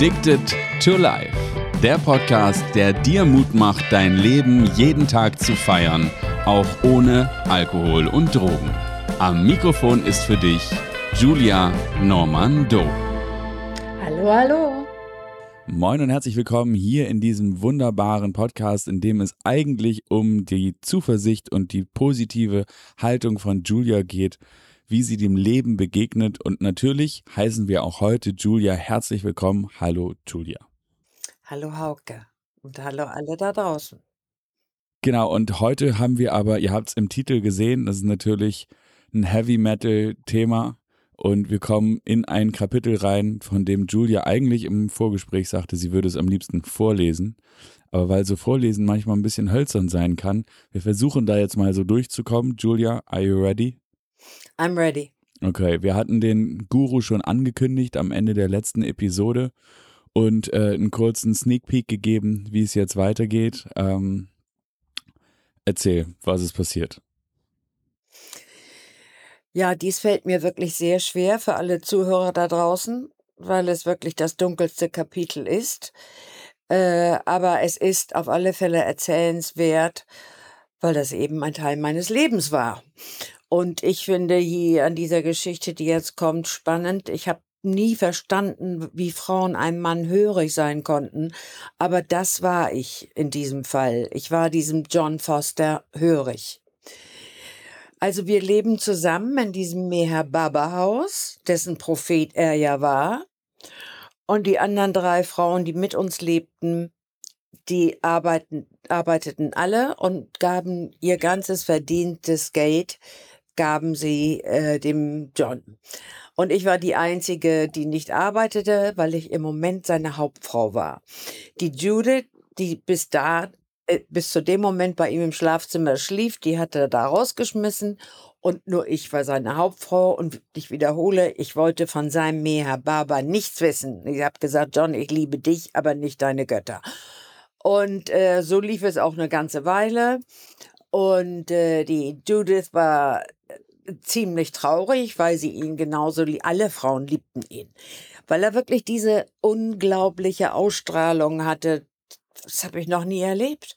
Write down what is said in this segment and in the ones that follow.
Addicted to Life. Der Podcast, der dir Mut macht, dein Leben jeden Tag zu feiern, auch ohne Alkohol und Drogen. Am Mikrofon ist für dich Julia Normando. Hallo, hallo. Moin und herzlich willkommen hier in diesem wunderbaren Podcast, in dem es eigentlich um die Zuversicht und die positive Haltung von Julia geht wie sie dem Leben begegnet. Und natürlich heißen wir auch heute Julia herzlich willkommen. Hallo Julia. Hallo Hauke und hallo alle da draußen. Genau, und heute haben wir aber, ihr habt es im Titel gesehen, das ist natürlich ein Heavy Metal Thema. Und wir kommen in ein Kapitel rein, von dem Julia eigentlich im Vorgespräch sagte, sie würde es am liebsten vorlesen. Aber weil so Vorlesen manchmal ein bisschen hölzern sein kann, wir versuchen da jetzt mal so durchzukommen. Julia, are you ready? I'm ready. Okay, wir hatten den Guru schon angekündigt am Ende der letzten Episode und äh, einen kurzen Sneak Peek gegeben, wie es jetzt weitergeht. Ähm, erzähl, was ist passiert? Ja, dies fällt mir wirklich sehr schwer für alle Zuhörer da draußen, weil es wirklich das dunkelste Kapitel ist. Äh, aber es ist auf alle Fälle erzählenswert, weil das eben ein Teil meines Lebens war. Und ich finde hier an dieser Geschichte, die jetzt kommt, spannend. Ich habe nie verstanden, wie Frauen einem Mann hörig sein konnten, aber das war ich in diesem Fall. Ich war diesem John Foster hörig. Also wir leben zusammen in diesem Meher Baba Haus, dessen Prophet er ja war. Und die anderen drei Frauen, die mit uns lebten, die arbeiten, arbeiteten alle und gaben ihr ganzes verdientes Geld gaben sie äh, dem John. Und ich war die Einzige, die nicht arbeitete, weil ich im Moment seine Hauptfrau war. Die Judith, die bis da, äh, bis zu dem Moment bei ihm im Schlafzimmer schlief, die hatte er da rausgeschmissen und nur ich war seine Hauptfrau und ich wiederhole, ich wollte von seinem Meher Baba nichts wissen. Ich habe gesagt, John, ich liebe dich, aber nicht deine Götter. Und äh, so lief es auch eine ganze Weile. Und äh, die Judith war ziemlich traurig, weil sie ihn genauso, alle Frauen liebten ihn, weil er wirklich diese unglaubliche Ausstrahlung hatte. Das habe ich noch nie erlebt.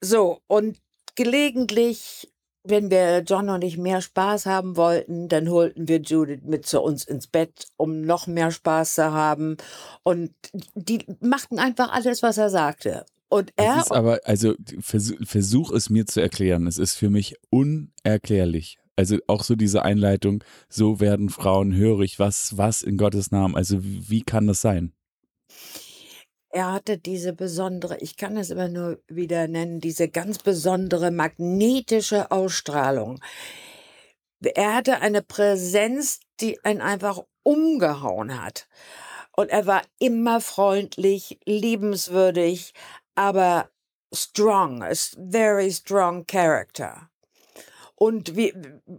So, und gelegentlich, wenn wir John und ich mehr Spaß haben wollten, dann holten wir Judith mit zu uns ins Bett, um noch mehr Spaß zu haben. Und die machten einfach alles, was er sagte. Und er. Es ist aber, also versuch, versuch es mir zu erklären. Es ist für mich unerklärlich. Also auch so diese Einleitung, so werden Frauen hörig, was, was in Gottes Namen, also wie kann das sein? Er hatte diese besondere, ich kann es immer nur wieder nennen, diese ganz besondere magnetische Ausstrahlung. Er hatte eine Präsenz, die einen einfach umgehauen hat. Und er war immer freundlich, liebenswürdig, aber strong, a very strong character. Und wie,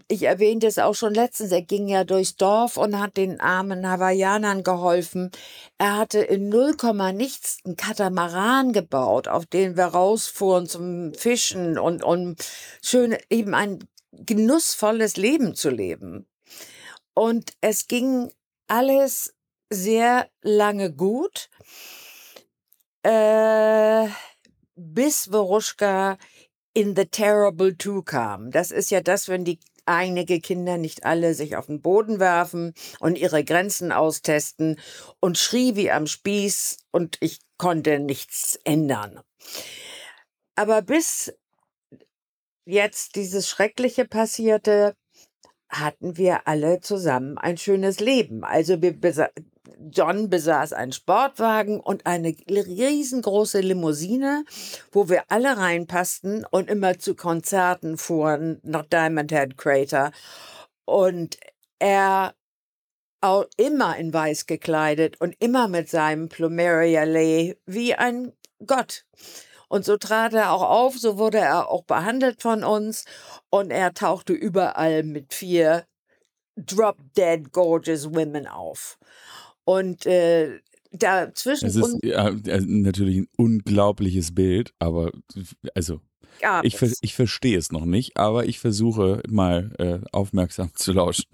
ich erwähnte es auch schon letztens, er ging ja durchs Dorf und hat den armen Hawaiianern geholfen. Er hatte in null Komma nichts einen Katamaran gebaut, auf den wir rausfuhren zum Fischen und, und schön eben ein genussvolles Leben zu leben. Und es ging alles sehr lange gut äh, bis Woruschka in The Terrible Two kam. Das ist ja das, wenn die einige Kinder, nicht alle, sich auf den Boden werfen und ihre Grenzen austesten und schrie wie am Spieß und ich konnte nichts ändern. Aber bis jetzt dieses Schreckliche passierte, hatten wir alle zusammen ein schönes Leben. Also wir John besaß einen Sportwagen und eine riesengroße Limousine, wo wir alle reinpassten und immer zu Konzerten fuhren nach Diamond Head Crater. Und er auch immer in weiß gekleidet und immer mit seinem Plumeria Lay wie ein Gott. Und so trat er auch auf, so wurde er auch behandelt von uns und er tauchte überall mit vier Drop Dead Gorgeous Women auf. Und äh, dazwischen. Es ist ja, natürlich ein unglaubliches Bild, aber also ich, ich verstehe es noch nicht, aber ich versuche mal äh, aufmerksam zu lauschen.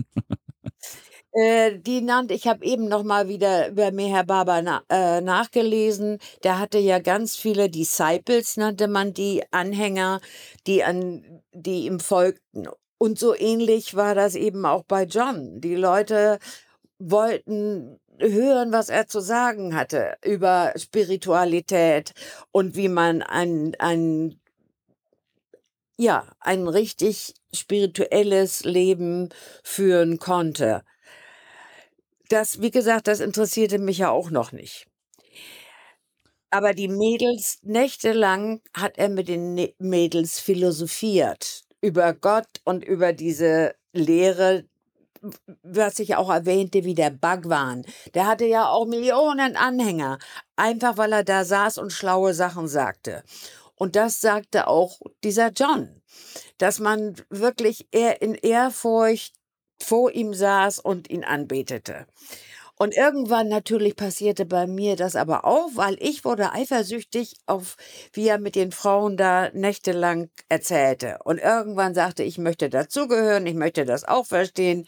Äh, die nannte ich habe eben noch mal wieder über Meher Baba na, äh, nachgelesen. Der hatte ja ganz viele Disciples, nannte man die Anhänger, die an die ihm folgten. Und so ähnlich war das eben auch bei John. Die Leute wollten hören, was er zu sagen hatte über Spiritualität und wie man ein, ein ja, ein richtig spirituelles Leben führen konnte. Das, wie gesagt, das interessierte mich ja auch noch nicht. Aber die Mädels, nächtelang hat er mit den Mädels philosophiert über Gott und über diese Lehre, was ich auch erwähnte, wie der Bhagwan. Der hatte ja auch Millionen Anhänger, einfach weil er da saß und schlaue Sachen sagte. Und das sagte auch dieser John, dass man wirklich eher in Ehrfurcht vor ihm saß und ihn anbetete. Und irgendwann natürlich passierte bei mir das aber auch, weil ich wurde eifersüchtig auf, wie er mit den Frauen da nächtelang erzählte. Und irgendwann sagte ich, möchte dazugehören, ich möchte das auch verstehen.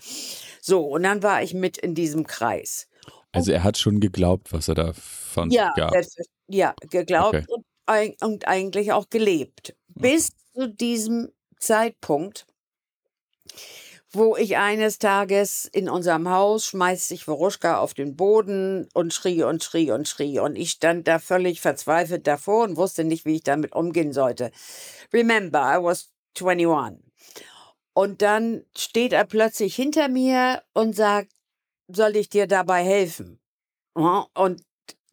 So, und dann war ich mit in diesem Kreis. Also er hat schon geglaubt, was er da von ja, gab. Ja, geglaubt Okay. und, und eigentlich auch gelebt. Bis zu diesem Zeitpunkt, wo ich eines Tages in unserem Haus schmeißt sich Woruschka auf den Boden und schrie und schrie und schrie. Und ich stand da völlig verzweifelt davor und wusste nicht, wie ich damit umgehen sollte. Remember, I was 21. Und dann steht er plötzlich hinter mir und sagt, soll ich dir dabei helfen? Und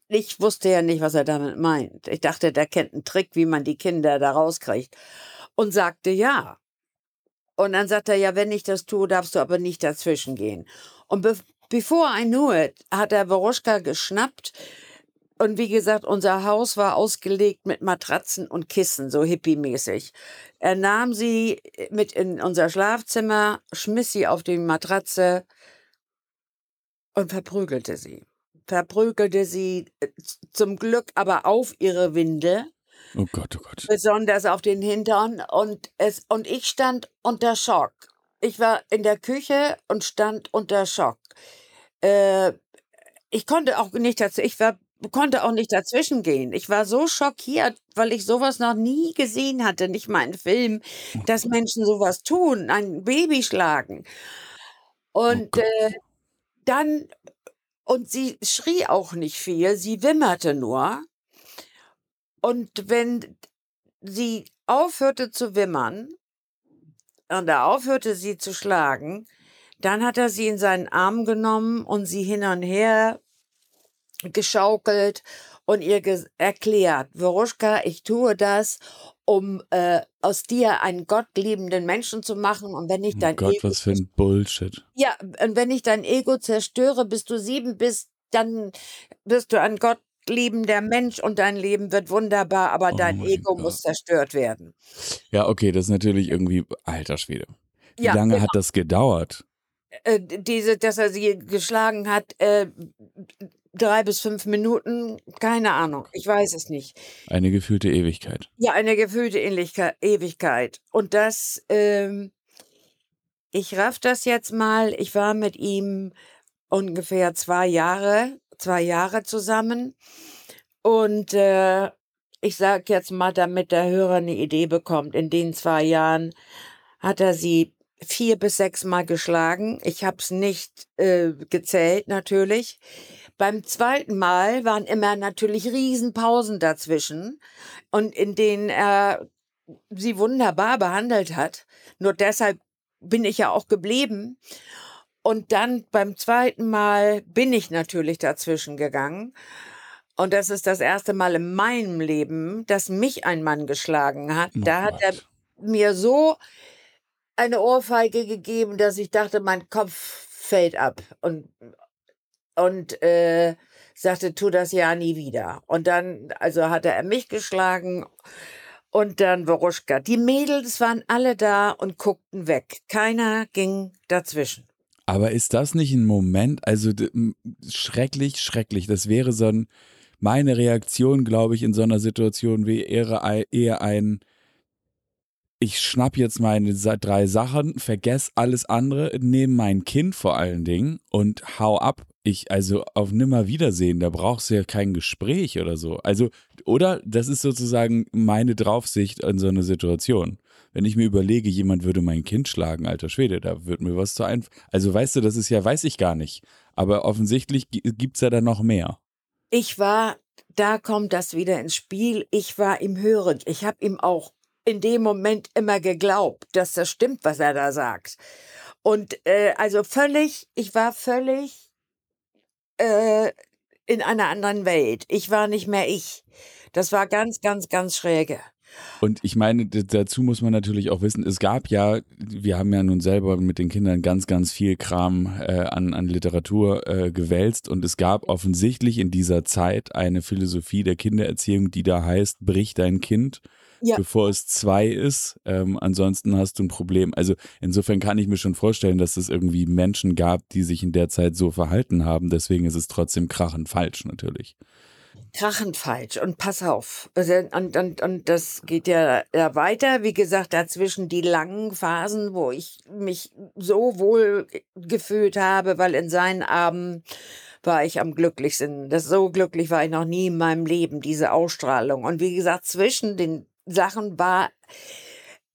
ich wusste ja nicht, was er damit meint. Ich dachte, der kennt einen Trick, wie man die Kinder da rauskriegt. Und sagte ja. Und dann sagt er, ja, wenn ich das tue, darfst du aber nicht dazwischen gehen. Und be before I knew it, hat er Woroschka geschnappt. Und wie gesagt, unser Haus war ausgelegt mit Matratzen und Kissen, so hippie-mäßig. Er nahm sie mit in unser Schlafzimmer, schmiss sie auf die Matratze und verprügelte sie. Verprügelte sie äh, zum Glück aber auf ihre Winde Oh Gott, oh Gott. besonders auf den Hintern und es und ich stand unter Schock. Ich war in der Küche und stand unter Schock. Äh, ich konnte auch nicht dazu, ich war, konnte auch nicht dazwischen gehen. Ich war so schockiert, weil ich sowas noch nie gesehen hatte, nicht mal in Film, dass Menschen sowas tun, ein Baby schlagen. Und Gott. äh, dann und sie schrie auch nicht viel, sie wimmerte nur. Und wenn sie aufhörte zu wimmern und er aufhörte, sie zu schlagen, dann hat er sie in seinen Arm genommen und sie hin und her geschaukelt und ihr ges- erklärt, Woruschka, ich tue das, um äh, aus dir einen gottliebenden Menschen zu machen. Und wenn ich Oh dein Gott, Ego was für ein Bullshit. ja, und wenn ich dein Ego zerstöre, bis du sieben bist, dann bist du ein gottliebender Mensch und dein Leben wird wunderbar, aber Oh dein Ego Gott. muss zerstört werden. Ja, okay, das ist natürlich irgendwie, alter Schwede. Wie Ja, lange genau. hat das gedauert? Äh, diese, dass er sie geschlagen hat, äh, drei bis fünf Minuten, keine Ahnung, ich weiß es nicht. Eine gefühlte Ewigkeit. Ja, eine gefühlte Ähnlichkeit, Ewigkeit. Und das, ähm, ich raff das jetzt mal. Ich war mit ihm ungefähr zwei Jahre, zwei Jahre zusammen. Und äh, ich sag jetzt mal, damit der Hörer eine Idee bekommt, in den zwei Jahren hat er sie vier bis sechs Mal geschlagen. Ich hab's nicht äh, gezählt, natürlich. Beim zweiten Mal waren immer natürlich Riesenpausen dazwischen und in denen er sie wunderbar behandelt hat. Nur deshalb bin ich ja auch geblieben. Und dann beim zweiten Mal bin ich natürlich dazwischen gegangen. Und das ist das erste Mal in meinem Leben, dass mich ein Mann geschlagen hat. Oh da hat er mir so eine Ohrfeige gegeben, dass ich dachte, mein Kopf fällt ab. Und, und äh, sagte, tu das ja nie wieder. Und dann, also hatte er mich geschlagen und dann Woruschka. Die Mädels waren alle da und guckten weg. Keiner ging dazwischen. Aber ist das nicht ein Moment, also schrecklich, schrecklich. Das wäre so ein, meine Reaktion, glaube ich, in so einer Situation wie eher, ei- eher ein, ich schnapp jetzt meine drei Sachen, vergess alles andere, nehme mein Kind vor allen Dingen und hau ab. Ich, also auf nimmer Wiedersehen, da brauchst du ja kein Gespräch oder so. Also, oder das ist sozusagen meine Draufsicht in so eine Situation. Wenn ich mir überlege, jemand würde mein Kind schlagen, alter Schwede, da wird mir was zu ein. Also, weißt du, das ist ja, weiß ich gar nicht. Aber offensichtlich gibt es ja da noch mehr. Ich war, da kommt das wieder ins Spiel. Ich war ihm hörig. Ich habe ihm auch in dem Moment immer geglaubt, dass das stimmt, was er da sagt. Und äh, also völlig, ich war völlig äh, in einer anderen Welt. Ich war nicht mehr ich. Das war ganz, ganz, ganz schräge. Und ich meine, dazu muss man natürlich auch wissen, es gab ja, wir haben ja nun selber mit den Kindern ganz, ganz viel Kram äh, an, an Literatur äh, gewälzt und es gab offensichtlich in dieser Zeit eine Philosophie der Kindererziehung, die da heißt, brich dein Kind ja. bevor es zwei ist. Ähm, ansonsten hast du ein Problem. Also insofern kann ich mir schon vorstellen, dass es irgendwie Menschen gab, die sich in der Zeit so verhalten haben. Deswegen ist es trotzdem krachend falsch natürlich. Krachend falsch. Und pass auf. Also, und, und, und das geht ja, weiter. Wie gesagt, dazwischen die langen Phasen, wo ich mich so wohl gefühlt habe, weil in seinen Abend war ich am glücklichsten. Das so glücklich war ich noch nie in meinem Leben, diese Ausstrahlung. Und wie gesagt, zwischen den Sachen war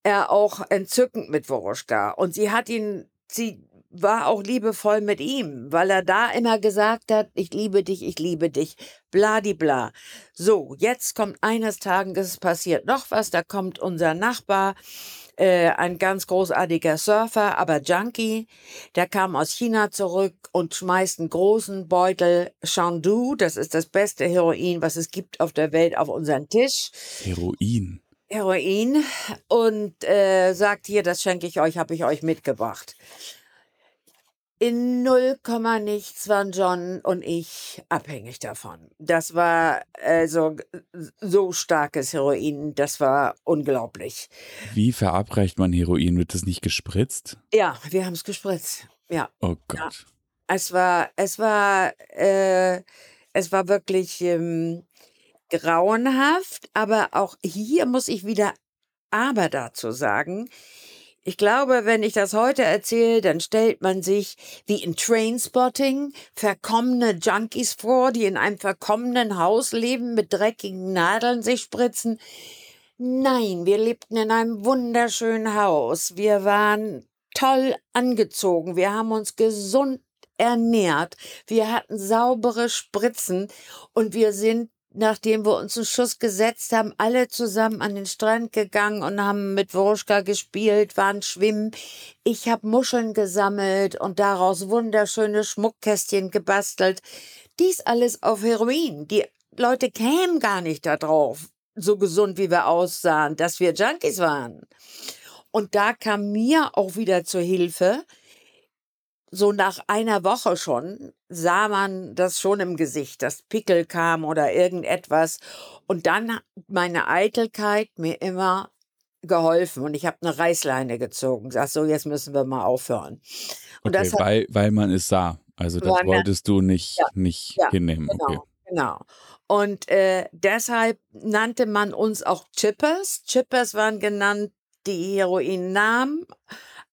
er auch entzückend mit Woroschka. Und sie hat ihn, sie war auch liebevoll mit ihm, weil er da immer gesagt hat, ich liebe dich, ich liebe dich, bladibla. So, jetzt kommt eines Tages passiert noch was, da kommt unser Nachbar, äh, ein ganz großartiger Surfer, aber Junkie, der kam aus China zurück und schmeißt einen großen Beutel Shandu, das ist das beste Heroin, was es gibt auf der Welt, auf unseren Tisch. Heroin. Heroin und äh, sagt hier, das schenke ich euch, habe ich euch mitgebracht. In null Komma nichts waren John und ich abhängig davon. Das war also so starkes Heroin, das war unglaublich. Wie verabreicht man Heroin? Wird das nicht gespritzt? Ja, wir haben es gespritzt. Ja. Oh Gott. Ja. Es war, es war, äh, es war wirklich ähm, grauenhaft, aber auch hier muss ich wieder aber dazu sagen. Ich glaube, wenn ich das heute erzähle, dann stellt man sich wie in Trainspotting verkommene Junkies vor, die in einem verkommenen Haus leben, mit dreckigen Nadeln sich spritzen. Nein, wir lebten in einem wunderschönen Haus. Wir waren toll angezogen. Wir haben uns gesund ernährt. Wir hatten saubere Spritzen und wir sind nachdem wir uns einen Schuss gesetzt haben, alle zusammen an den Strand gegangen und haben mit Wurschka gespielt, waren schwimmen. Ich habe Muscheln gesammelt und daraus wunderschöne Schmuckkästchen gebastelt. Dies alles auf Heroin. Die Leute kämen gar nicht darauf, so gesund wie wir aussahen, dass wir Junkies waren. Und da kam mir auch wieder zur Hilfe, so nach einer Woche schon sah man das schon im Gesicht, dass Pickel kam oder irgendetwas. Und dann meine Eitelkeit mir immer geholfen und ich habe eine Reißleine gezogen. Sag so, jetzt müssen wir mal aufhören. Und okay, hat, weil, weil man es sah. Also das wolltest du nicht, ja, nicht ja, hinnehmen. Genau, okay. genau. Und äh, deshalb nannte man uns auch Chippers. Chippers waren genannt die Heroinnamen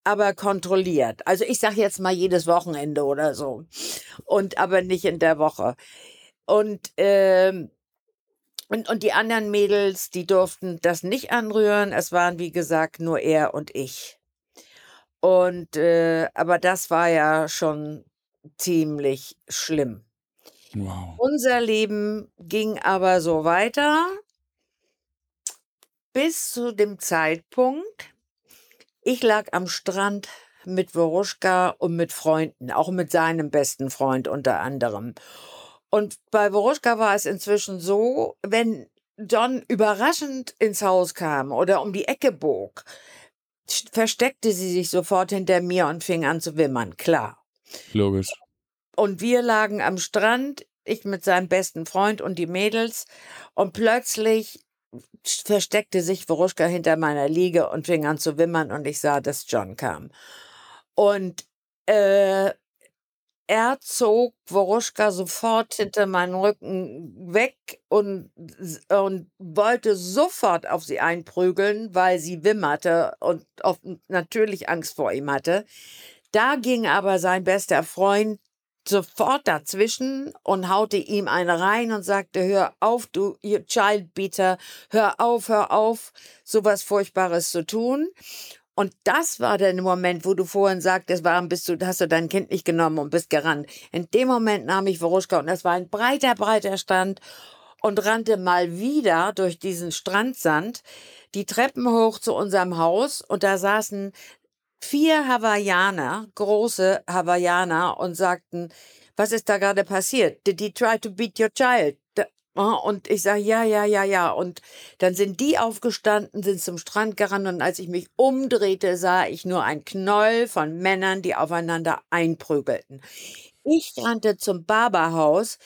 aber kontrolliert. Also ich sage jetzt mal jedes Wochenende oder so. Und aber nicht in der Woche. Und, ähm, und, und die anderen Mädels, die durften das nicht anrühren. Es waren, wie gesagt, nur er und ich. Und äh, aber das war ja schon ziemlich schlimm. Wow. Unser Leben ging aber so weiter bis zu dem Zeitpunkt, ich lag am Strand mit Woroschka und mit Freunden, auch mit seinem besten Freund unter anderem. Und bei Woroschka war es inzwischen so, wenn John überraschend ins Haus kam oder um die Ecke bog, versteckte sie sich sofort hinter mir und fing an zu wimmern, klar. Logisch. Und wir lagen am Strand, ich mit seinem besten Freund und die Mädels, und plötzlich versteckte sich Veruschka hinter meiner Liege und fing an zu wimmern und ich sah, dass John kam. Und äh, er zog Woruschka sofort hinter meinen Rücken weg und, und wollte sofort auf sie einprügeln, weil sie wimmerte und natürlich Angst vor ihm hatte. Da ging aber sein bester Freund sofort dazwischen und haute ihm eine rein und sagte, hör auf, du Childbeater, hör auf, hör auf, sowas Furchtbares zu tun. Und das war der Moment, wo du vorhin sagtest, warum bist du, hast du dein Kind nicht genommen und bist gerannt. In dem Moment nahm ich Voruschka und das war ein breiter, breiter Stand und rannte mal wieder durch diesen Strandsand die Treppen hoch zu unserem Haus und da saßen vier Hawaiianer, große Hawaiianer und sagten, was ist da gerade passiert? Did he try to beat your child? Und ich sage, ja, ja, ja, ja. Und dann sind die aufgestanden, sind zum Strand gerannt und als ich mich umdrehte, sah ich nur ein Knoll von Männern, die aufeinander einprügelten. Ich rannte zum Barberhaus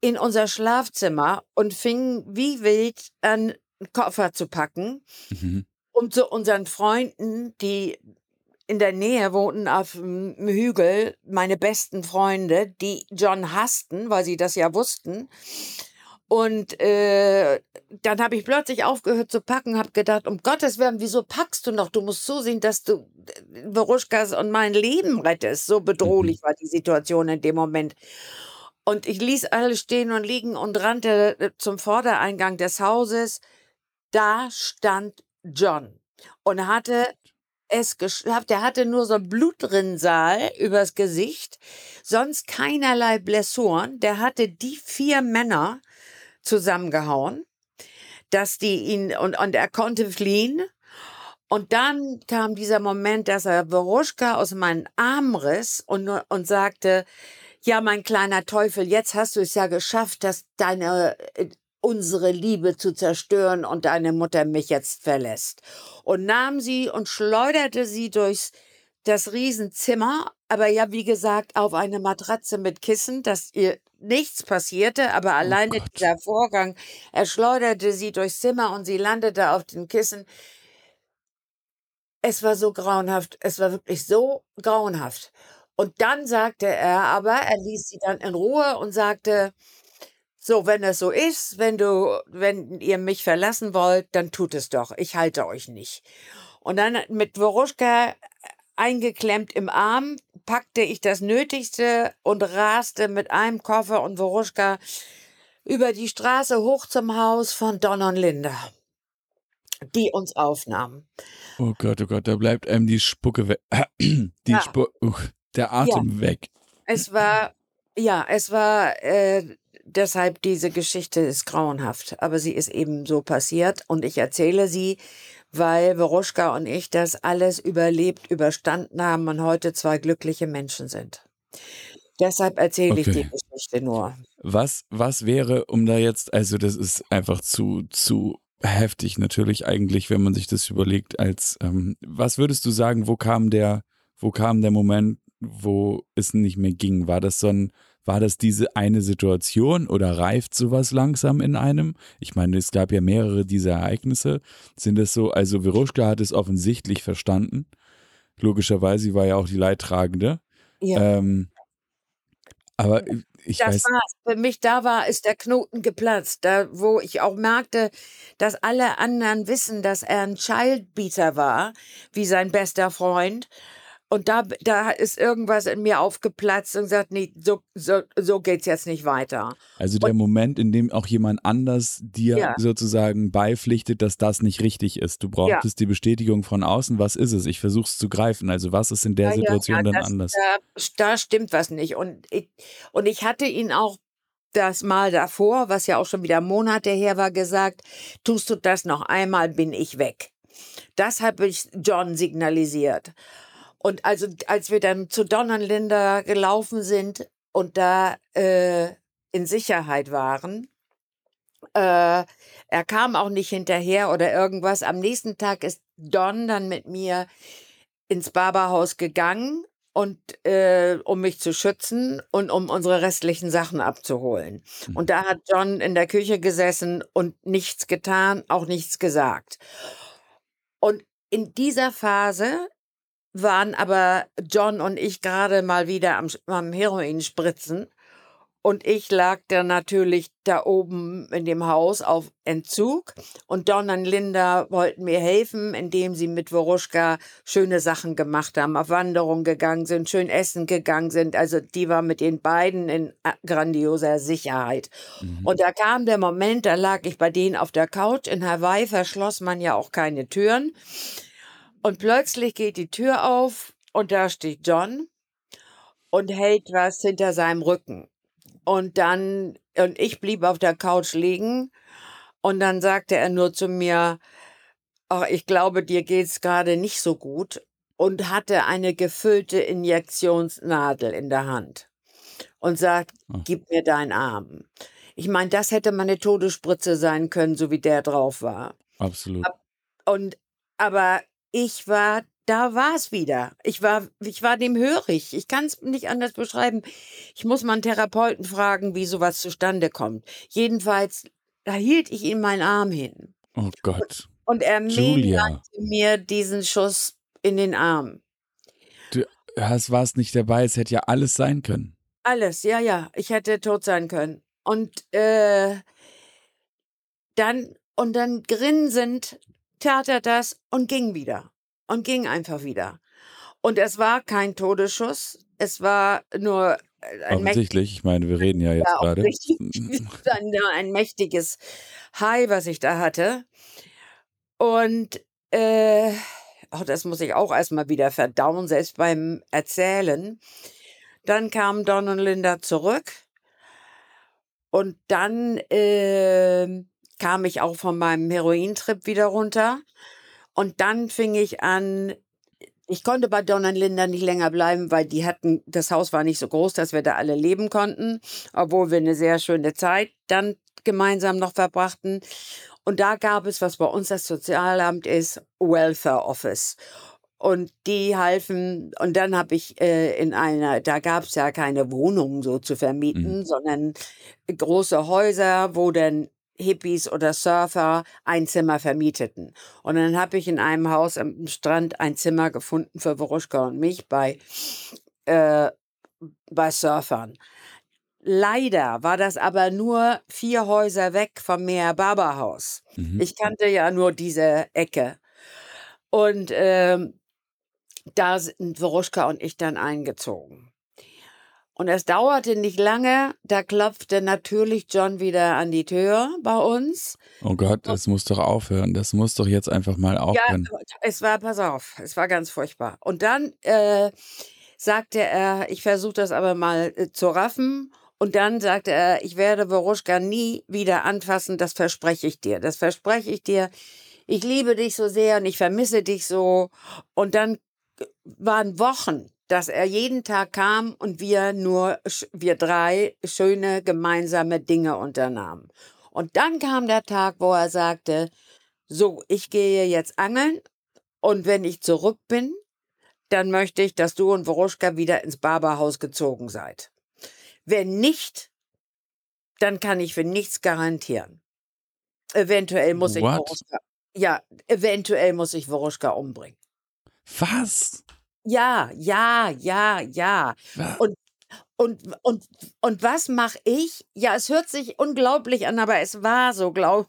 in unser Schlafzimmer und fing wie wild an, Koffer zu packen, mhm. um zu unseren Freunden, die in der Nähe wohnten auf dem Hügel, meine besten Freunde, die John hassten, weil sie das ja wussten, und äh, dann habe ich plötzlich aufgehört zu packen, habe gedacht, um Gottes Willen, wieso packst du noch? Du musst zusehen, dass du Veruschkas und mein Leben rettest. So bedrohlich mhm. war die Situation in dem Moment. Und ich ließ alle stehen und liegen und rannte äh, zum Vordereingang des Hauses. Da stand John und hatte es geschafft. Er hatte nur so Blutrinsal übers Gesicht, sonst keinerlei Blessuren. Der hatte die vier Männer zusammengehauen, dass die ihn und, und er konnte fliehen. Und dann kam dieser Moment, dass er Veruschka aus meinen Armen riss und, und sagte, ja, mein kleiner Teufel, jetzt hast du es ja geschafft, dass deine, äh, unsere Liebe zu zerstören und deine Mutter mich jetzt verlässt. Und nahm sie und schleuderte sie durchs das Riesenzimmer, aber ja, wie gesagt, auf eine Matratze mit Kissen, dass ihr nichts passierte, aber oh alleine oh dieser Vorgang, er schleuderte sie durchs Zimmer und sie landete auf den Kissen. Es war so grauenhaft, es war wirklich so grauenhaft. Und dann sagte er aber, er ließ sie dann in Ruhe und sagte, so, wenn es so ist, wenn du, wenn ihr mich verlassen wollt, dann tut es doch. Ich halte euch nicht. Und dann mit Woruschka eingeklemmt im Arm, packte ich das Nötigste und raste mit einem Koffer und Woruschka über die Straße hoch zum Haus von Don und Linda, die uns aufnahmen. Oh Gott, oh Gott, da bleibt einem die Spucke weg. die ja. Spu uh, der Atem ja. weg. Es war, ja, es war, äh, deshalb diese Geschichte ist grauenhaft, aber sie ist eben so passiert und ich erzähle sie, weil Veruschka und ich das alles überlebt, überstanden haben und heute zwei glückliche Menschen sind. Deshalb erzähle okay. ich die Geschichte nur. Was, was wäre, um da jetzt, also das ist einfach zu, zu heftig natürlich eigentlich, wenn man sich das überlegt, als ähm, was würdest du sagen, wo kam der, wo kam der Moment, wo es nicht mehr ging? War das so ein war das diese eine Situation oder reift sowas langsam in einem? Ich meine, es gab ja mehrere dieser Ereignisse. Sind es so, also Veruschka hat es offensichtlich verstanden. Logischerweise, sie war ja auch die Leidtragende. Ja. Ähm, aber ich das weiß. War's. Für mich da war, ist der Knoten geplatzt. Da, wo ich auch merkte, dass alle anderen wissen, dass er ein Childbeater war, wie sein bester Freund. Und da, da ist irgendwas in mir aufgeplatzt und gesagt, nee, so, so, so geht's jetzt nicht weiter. Also der und, Moment, in dem auch jemand anders dir ja. sozusagen beipflichtet, dass das nicht richtig ist. Du brauchtest ja. die Bestätigung von außen. Was ist es? Ich versuche es zu greifen. Also was ist in der ja, Situation dann das, anders? Da, da stimmt was nicht. Und ich, und ich hatte ihn auch das Mal davor, was ja auch schon wieder Monate her war, gesagt, tust du das noch einmal, bin ich weg. Das habe ich John signalisiert. Und also, als wir dann zu Donnernlinda gelaufen sind und da äh, in Sicherheit waren, äh, er kam auch nicht hinterher oder irgendwas. Am nächsten Tag ist Don dann mit mir ins Barberhaus gegangen und äh, um mich zu schützen und um unsere restlichen Sachen abzuholen. Hm. Und da hat John in der Küche gesessen und nichts getan, auch nichts gesagt. Und in dieser Phase waren aber John und ich gerade mal wieder am, am Heroin spritzen. Und ich lag da natürlich da oben in dem Haus auf Entzug. Und Don und Linda wollten mir helfen, indem sie mit Woruschka schöne Sachen gemacht haben, auf Wanderung gegangen sind, schön essen gegangen sind. Also die war mit den beiden in äh, grandioser Sicherheit. Mhm. Und da kam der Moment, da lag ich bei denen auf der Couch. In Hawaii verschloss man ja auch keine Türen. Und plötzlich geht die Tür auf und da steht John und hält was hinter seinem Rücken. Und dann, und ich blieb auf der Couch liegen. Und dann sagte er nur zu mir, ach, ich glaube, dir geht's gerade nicht so gut. Und hatte eine gefüllte Injektionsnadel in der Hand. Und sagt, oh. gib mir deinen Arm. Ich meine, das hätte meine Todesspritze sein können, so wie der drauf war. Absolut. Und, aber ich war da war es wieder. Ich war, ich war dem hörig. Ich kann es nicht anders beschreiben. Ich muss mal einen Therapeuten fragen, wie sowas zustande kommt. Jedenfalls, da hielt ich ihm meinen Arm hin. Oh Gott. Und, und er Julia. mir diesen Schuss in den Arm. Du warst nicht dabei, es hätte ja alles sein können. Alles, ja, ja. Ich hätte tot sein können. Und äh, dann, und dann grinsend tat er das und ging wieder und ging einfach wieder. Und es war kein Todesschuss, es war nur äh, ein Offensichtlich, ich meine, wir reden ja jetzt ja, gerade. Ein, ein mächtiges Hai, was ich da hatte. Und äh, oh, das muss ich auch erstmal wieder verdauen, selbst beim Erzählen. Dann kamen Don und Linda zurück. Und dann äh, kam ich auch von meinem Herointrip wieder runter. Und dann fing ich an, ich konnte bei Don und Linda nicht länger bleiben, weil die hatten, das Haus war nicht so groß, dass wir da alle leben konnten, obwohl wir eine sehr schöne Zeit dann gemeinsam noch verbrachten. Und da gab es, was bei uns das Sozialamt ist, Welfare Office. Und die halfen, und dann habe ich äh, in einer, da gab es ja keine Wohnungen so zu vermieten, mhm. sondern große Häuser, wo dann Hippies oder Surfer ein Zimmer vermieteten. Und dann habe ich in einem Haus am Strand ein Zimmer gefunden für Woruschka und mich bei, äh, bei Surfern. Leider war das aber nur vier Häuser weg vom Meer Barberhaus. Mhm. Ich kannte ja nur diese Ecke. Und äh, da sind Woruschka und ich dann eingezogen. Und es dauerte nicht lange, da klopfte natürlich John wieder an die Tür bei uns. Oh Gott, das muss doch aufhören. Das muss doch jetzt einfach mal aufhören. Ja, es war, pass auf, es war ganz furchtbar. Und dann äh, sagte er, ich versuche das aber mal äh, zu raffen. Und dann sagte er, ich werde Woruschka nie wieder anfassen, das verspreche ich dir. Das verspreche ich dir. Ich liebe dich so sehr und ich vermisse dich so. Und dann waren Wochen dass er jeden Tag kam und wir nur, wir drei schöne gemeinsame Dinge unternahmen. Und dann kam der Tag, wo er sagte, so, ich gehe jetzt angeln und wenn ich zurück bin, dann möchte ich, dass du und Woruschka wieder ins Barberhaus gezogen seid. Wenn nicht, dann kann ich für nichts garantieren. Eventuell muss ich Woruschka, ja, eventuell muss ich Woruschka umbringen. Was? Ja, ja, ja, ja. Und und, und, und was mache ich? Ja, es hört sich unglaublich an, aber es war so, glaub.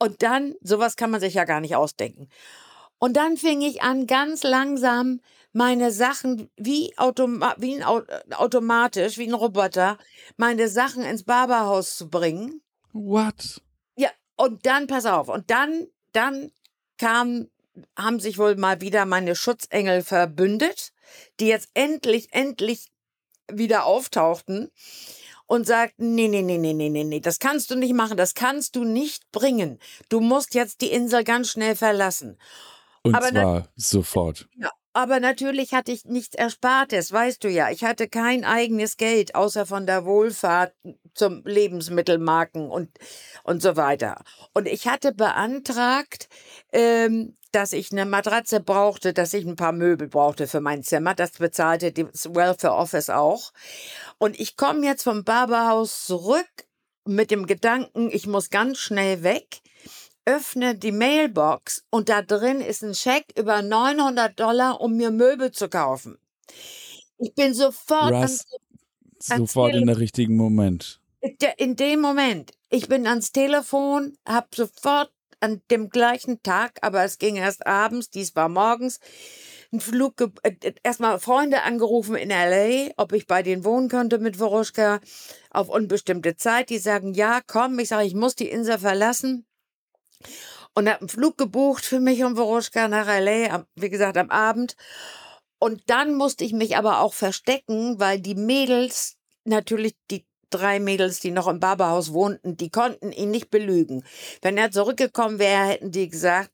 Und dann, sowas kann man sich ja gar nicht ausdenken. Und dann fing ich an, ganz langsam meine Sachen wie, automa wie ein, automatisch, wie ein Roboter, meine Sachen ins Barberhaus zu bringen. What? Ja, und dann, pass auf, und dann, dann kam haben sich wohl mal wieder meine Schutzengel verbündet, die jetzt endlich, endlich wieder auftauchten und sagten, nee, nee, nee, nee, nee, nee, nee, das kannst du nicht machen, das kannst du nicht bringen. Du musst jetzt die Insel ganz schnell verlassen. Und Aber zwar sofort. Ja, aber natürlich hatte ich nichts Erspartes, weißt du ja. Ich hatte kein eigenes Geld, außer von der Wohlfahrt zum Lebensmittelmarken und, und so weiter. Und ich hatte beantragt, ähm, dass ich eine Matratze brauchte, dass ich ein paar Möbel brauchte für mein Zimmer. Das bezahlte das Welfare Office auch. Und ich komme jetzt vom Barberhaus zurück mit dem Gedanken, ich muss ganz schnell weg. öffne die Mailbox und da drin ist ein Scheck über 900 Dollar, um mir Möbel zu kaufen. Ich bin sofort Russ, sofort in der richtigen Moment. In dem Moment. Ich bin ans Telefon, habe sofort an dem gleichen Tag, aber es ging erst abends, dies war morgens, einen Flug, äh, erstmal Freunde angerufen in LA, ob ich bei denen wohnen könnte mit Voroschka auf unbestimmte Zeit. Die sagen, ja, komm. Ich sage, ich muss die Insel verlassen. Und habe einen Flug gebucht für mich und Voroschka nach LA, wie gesagt, am Abend. Und dann musste ich mich aber auch verstecken, weil die Mädels, natürlich die drei Mädels, die noch im Barberhaus wohnten, die konnten ihn nicht belügen. Wenn er zurückgekommen wäre, hätten die gesagt,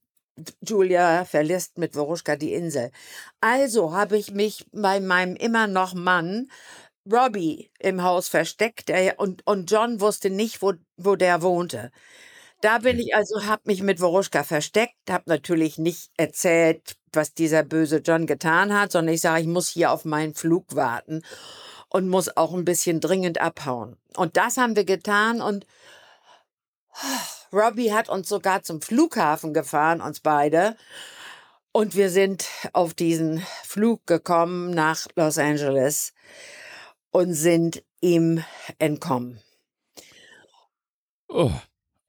Julia verlässt mit Woruschka die Insel. Also habe ich mich bei meinem immer noch Mann Robbie im Haus versteckt und, und John wusste nicht, wo, wo der wohnte. Da bin ich also, habe mich mit Woruschka versteckt, habe natürlich nicht erzählt, was dieser böse John getan hat, sondern ich sage, ich muss hier auf meinen Flug warten und muss auch ein bisschen dringend abhauen. Und das haben wir getan und Robbie hat uns sogar zum Flughafen gefahren, uns beide. Und wir sind auf diesen Flug gekommen nach Los Angeles und sind ihm entkommen. Oh,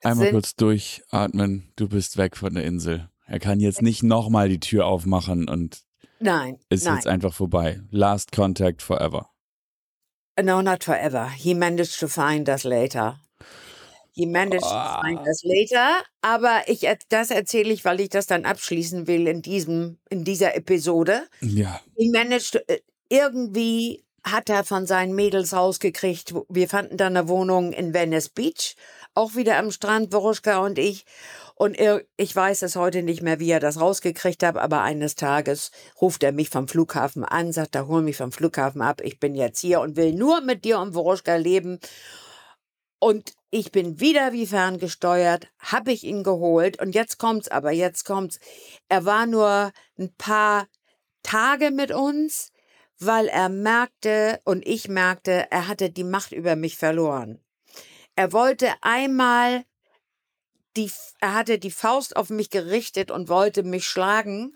einmal sind, kurz durchatmen. Du bist weg von der Insel. Er kann jetzt nicht nochmal die Tür aufmachen und nein, ist nein. jetzt einfach vorbei. Last contact forever. No, not forever. He managed to find us later. He managed oh. to find us later. Aber ich, das erzähle ich, weil ich das dann abschließen will in diesem, in dieser Episode. Ja. He managed to, äh, irgendwie hat er von seinen Mädels rausgekriegt. Wir fanden dann eine Wohnung in Venice Beach, auch wieder am Strand, Boruschka und ich. Und ich weiß es heute nicht mehr, wie er das rausgekriegt hat, aber eines Tages ruft er mich vom Flughafen an, sagt, er hol mich vom Flughafen ab, ich bin jetzt hier und will nur mit dir und Boruschka leben. Und ich bin wieder wie ferngesteuert, habe ich ihn geholt und jetzt kommt's aber, jetzt kommt's. Er war nur ein paar Tage mit uns, weil er merkte und ich merkte, er hatte die Macht über mich verloren. Er wollte einmal die, er hatte die Faust auf mich gerichtet und wollte mich schlagen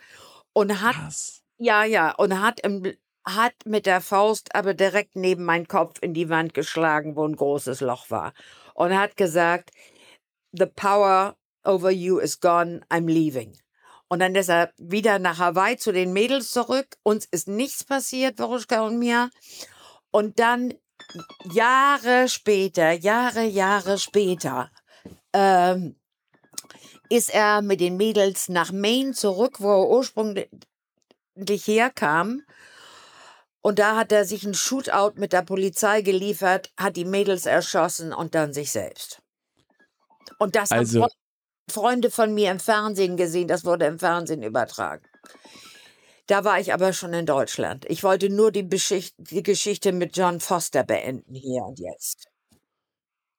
und hat, Was? ja, ja, und hat im, hat mit der Faust aber direkt neben meinen Kopf in die Wand geschlagen, wo ein großes Loch war. Und hat gesagt, the power over you is gone, I'm leaving. Und dann ist er wieder nach Hawaii zu den Mädels zurück. Uns ist nichts passiert, Waruschka und mir. Und dann Jahre später, Jahre, Jahre später, ähm, ist er mit den Mädels nach Maine zurück, wo er ursprünglich herkam. Und da hat er sich ein Shootout mit der Polizei geliefert, hat die Mädels erschossen und dann sich selbst. Und das also, haben Freunde von mir im Fernsehen gesehen, das wurde im Fernsehen übertragen. Da war ich aber schon in Deutschland. Ich wollte nur die, Beschicht die Geschichte mit John Foster beenden, hier und jetzt.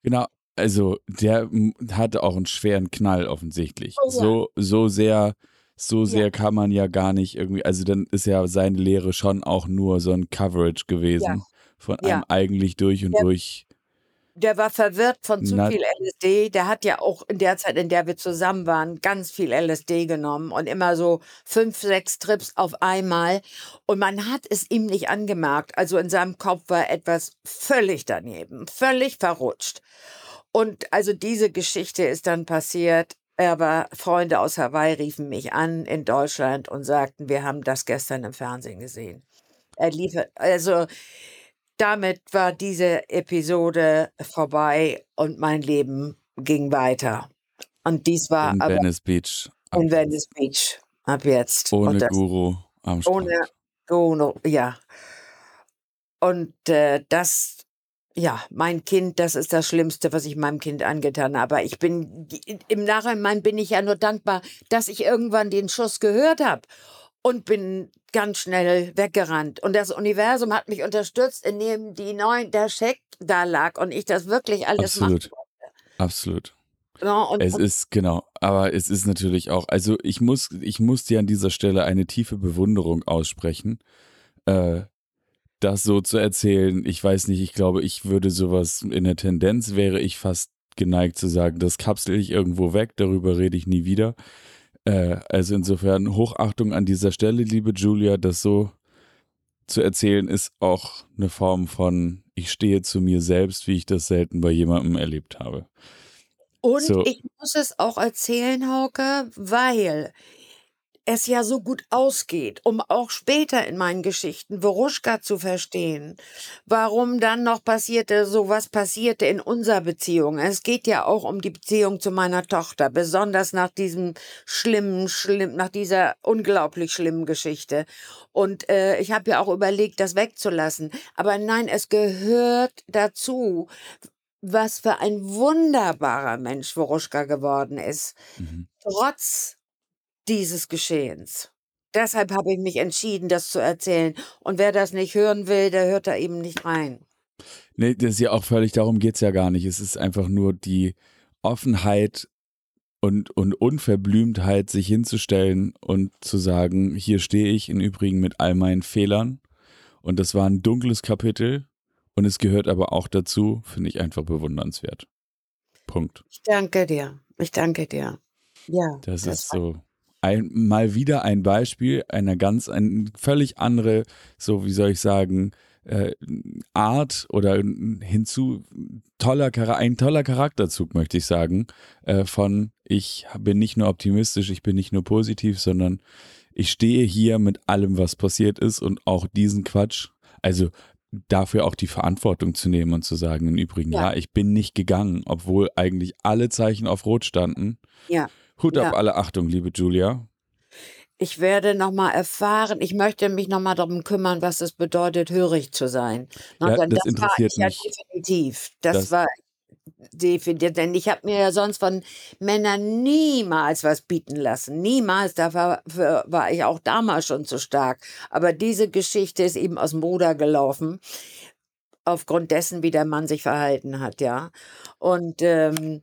Genau, also der hatte auch einen schweren Knall offensichtlich. Oh, ja. So, so sehr so sehr ja. kann man ja gar nicht irgendwie, also dann ist ja seine Lehre schon auch nur so ein Coverage gewesen ja. von einem eigentlich durch und durch. Der war verwirrt von zu viel LSD. Der hat ja auch in der Zeit, in der wir zusammen waren, ganz viel LSD genommen und immer so fünf, sechs Trips auf einmal. Und man hat es ihm nicht angemerkt. Also in seinem Kopf war etwas völlig daneben, völlig verrutscht. Und also diese Geschichte ist dann passiert aber Freunde aus Hawaii riefen mich an in Deutschland und sagten, wir haben das gestern im Fernsehen gesehen. Er liefert, also damit war diese Episode vorbei und mein Leben ging weiter. Und dies war in aber Venice Beach. In Venice Beach ab jetzt. Ohne das, Guru am Strand. Ohne Guru, ja. Und äh, das ja, mein Kind, das ist das Schlimmste, was ich meinem Kind angetan habe. Aber ich bin, im Nachhinein bin ich ja nur dankbar, dass ich irgendwann den Schuss gehört habe und bin ganz schnell weggerannt. Und das Universum hat mich unterstützt, indem die neuen, der Scheck da lag und ich das wirklich alles Absolut. Absolut. Ja, und, es ist, genau, aber es ist natürlich auch, also ich muss, ich muss dir an dieser Stelle eine tiefe Bewunderung aussprechen. Äh, das so zu erzählen, ich weiß nicht, ich glaube, ich würde sowas in der Tendenz wäre ich fast geneigt zu sagen, das kapsel ich irgendwo weg, darüber rede ich nie wieder. Äh, also insofern Hochachtung an dieser Stelle, liebe Julia, das so zu erzählen, ist auch eine Form von, ich stehe zu mir selbst, wie ich das selten bei jemandem erlebt habe. Und so. ich muss es auch erzählen, Hauke, weil es ja so gut ausgeht, um auch später in meinen Geschichten Woruschka zu verstehen, warum dann noch passierte, so was passierte in unserer Beziehung. Es geht ja auch um die Beziehung zu meiner Tochter, besonders nach diesem schlimmen, schlimm, nach dieser unglaublich schlimmen Geschichte. Und äh, ich habe ja auch überlegt, das wegzulassen. Aber nein, es gehört dazu, was für ein wunderbarer Mensch Woruschka geworden ist. Mhm. Trotz dieses Geschehens. Deshalb habe ich mich entschieden, das zu erzählen. Und wer das nicht hören will, der hört da eben nicht rein. Nee, das ist ja auch völlig, darum geht es ja gar nicht. Es ist einfach nur die Offenheit und, und Unverblümtheit, sich hinzustellen und zu sagen, hier stehe ich im Übrigen mit all meinen Fehlern. Und das war ein dunkles Kapitel und es gehört aber auch dazu, finde ich einfach bewundernswert. Punkt. Ich danke dir. Ich danke dir. Ja. Das, das ist so ein, mal wieder ein Beispiel einer ganz, ein völlig andere, so wie soll ich sagen, äh, Art oder hinzu toller ein toller Charakterzug möchte ich sagen äh, von ich bin nicht nur optimistisch ich bin nicht nur positiv sondern ich stehe hier mit allem was passiert ist und auch diesen Quatsch also dafür auch die Verantwortung zu nehmen und zu sagen im Übrigen ja, ja ich bin nicht gegangen obwohl eigentlich alle Zeichen auf Rot standen. Ja Hut ja. ab, alle Achtung, liebe Julia. Ich werde nochmal erfahren, ich möchte mich nochmal darum kümmern, was es bedeutet, hörig zu sein. Ja, das, das interessiert war mich. Ja definitiv. Das, das war definitiv, denn ich habe mir ja sonst von Männern niemals was bieten lassen. Niemals, dafür war ich auch damals schon zu stark. Aber diese Geschichte ist eben aus dem Ruder gelaufen aufgrund dessen, wie der Mann sich verhalten hat, ja. Und ähm,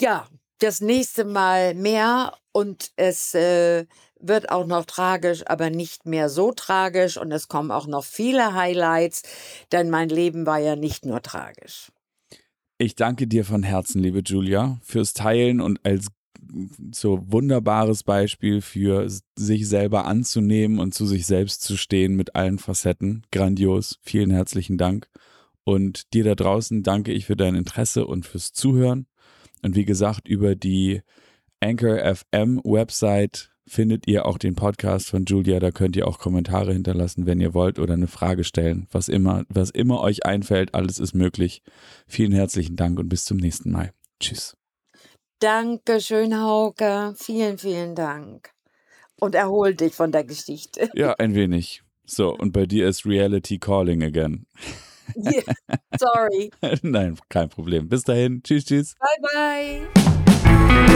ja, das nächste Mal mehr und es äh, wird auch noch tragisch, aber nicht mehr so tragisch und es kommen auch noch viele Highlights, denn mein Leben war ja nicht nur tragisch. Ich danke dir von Herzen, liebe Julia, fürs Teilen und als so wunderbares Beispiel für sich selber anzunehmen und zu sich selbst zu stehen mit allen Facetten. Grandios. Vielen herzlichen Dank. Und dir da draußen danke ich für dein Interesse und fürs Zuhören. Und wie gesagt, über die Anchor FM Website findet ihr auch den Podcast von Julia. Da könnt ihr auch Kommentare hinterlassen, wenn ihr wollt oder eine Frage stellen. Was immer, was immer euch einfällt, alles ist möglich. Vielen herzlichen Dank und bis zum nächsten Mal. Tschüss. Dankeschön, Hauke. Vielen, vielen Dank. Und erhol dich von der Geschichte. Ja, ein wenig. So, und bei dir ist Reality Calling again. Yeah, sorry. Nein, kein Problem. Bis dahin. Tschüss, tschüss. Bye, bye.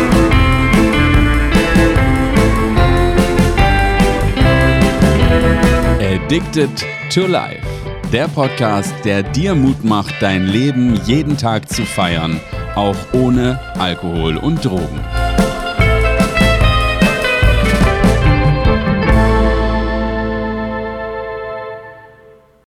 Addicted to Life. Der Podcast, der dir Mut macht, dein Leben jeden Tag zu feiern, auch ohne Alkohol und Drogen.